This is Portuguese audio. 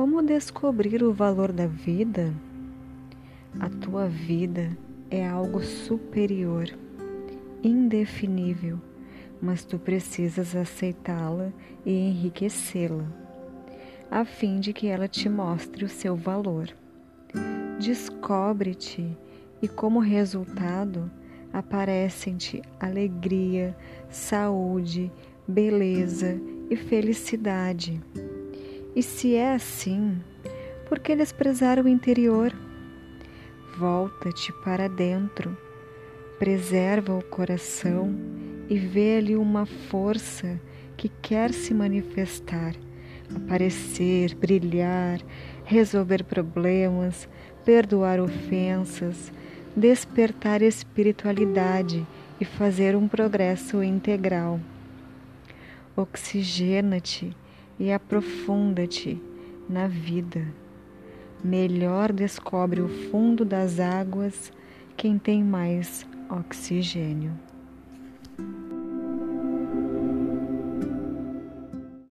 Como descobrir o valor da vida? A tua vida é algo superior, indefinível, mas tu precisas aceitá-la e enriquecê-la, a fim de que ela te mostre o seu valor. Descobre-te e, como resultado, aparecem-te alegria, saúde, beleza e felicidade. E se é assim, por que desprezar o interior? Volta-te para dentro, preserva o coração e vê ali uma força que quer se manifestar, aparecer, brilhar, resolver problemas, perdoar ofensas, despertar espiritualidade e fazer um progresso integral. Oxigena-te e aprofunda-te na vida. Melhor descobre o fundo das águas quem tem mais oxigênio.